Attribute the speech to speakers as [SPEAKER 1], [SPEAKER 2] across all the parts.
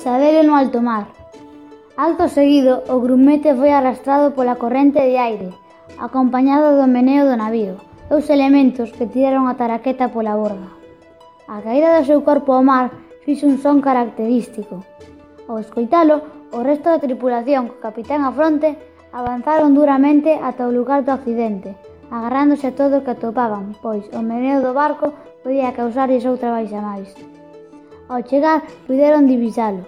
[SPEAKER 1] Isabel no alto mar. Alto seguido, o grumete foi arrastrado pola corrente de aire, acompañado do meneo do navío dous os elementos que tiraron a taraqueta pola borda. A caída do seu corpo ao mar fixe un son característico. Ao escoitalo, o resto da tripulación co capitán a fronte avanzaron duramente ata o lugar do accidente, agarrándose a todo o que atopaban, pois o meneo do barco podía causarlles outra baixa máis. Ao chegar, puderon divisalo.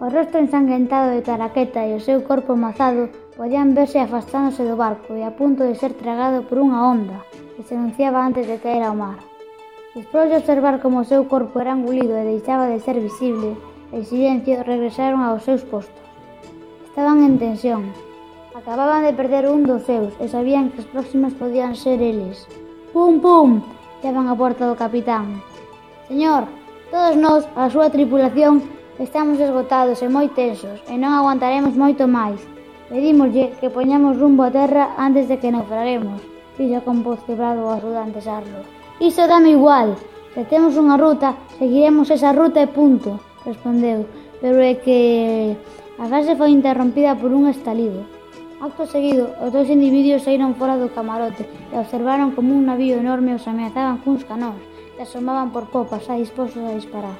[SPEAKER 1] O rostro ensanguentado de Taraqueta e o seu corpo mazado podían verse afastándose do barco e a punto de ser tragado por unha onda que se anunciaba antes de caer ao mar. Despois de observar como o seu corpo era engolido e deixaba de ser visible, en silencio regresaron aos seus postos. Estaban en tensión. Acababan de perder un dos seus e sabían que os próximos podían ser eles. Pum, pum! Llaman a porta do capitán. Señor, Todos nós, a súa tripulación, estamos esgotados e moi tensos e non aguantaremos moito máis. Pedímoslle que poñamos rumbo a terra antes de que naufraguemos, dixo con voz quebrado o ajudante Sarlo. Iso dame igual, se temos unha ruta, seguiremos esa ruta e punto, respondeu, pero é que a frase foi interrompida por un estalido. Acto seguido, os dous individuos saíron fora do camarote e observaron como un navío enorme os ameazaban cuns canóns que asomaban por popa xa dispostos a disparar.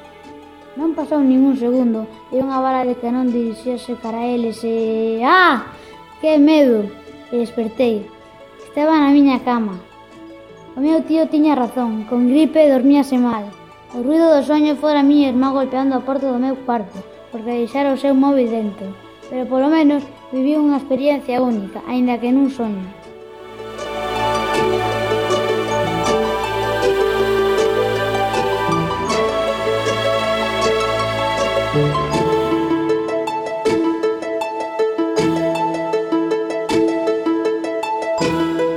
[SPEAKER 1] Non pasou ningún segundo e unha bala de canón dirixíase para eles e... Ah! Que medo! E despertei. Estaba na miña cama. O meu tío tiña razón, con gripe dormíase mal. O ruido do soño fora a miña irmá golpeando a porta do meu cuarto, porque deixara o seu móvil dentro. Pero polo menos viví unha experiencia única, aínda que nun soño.
[SPEAKER 2] thank you.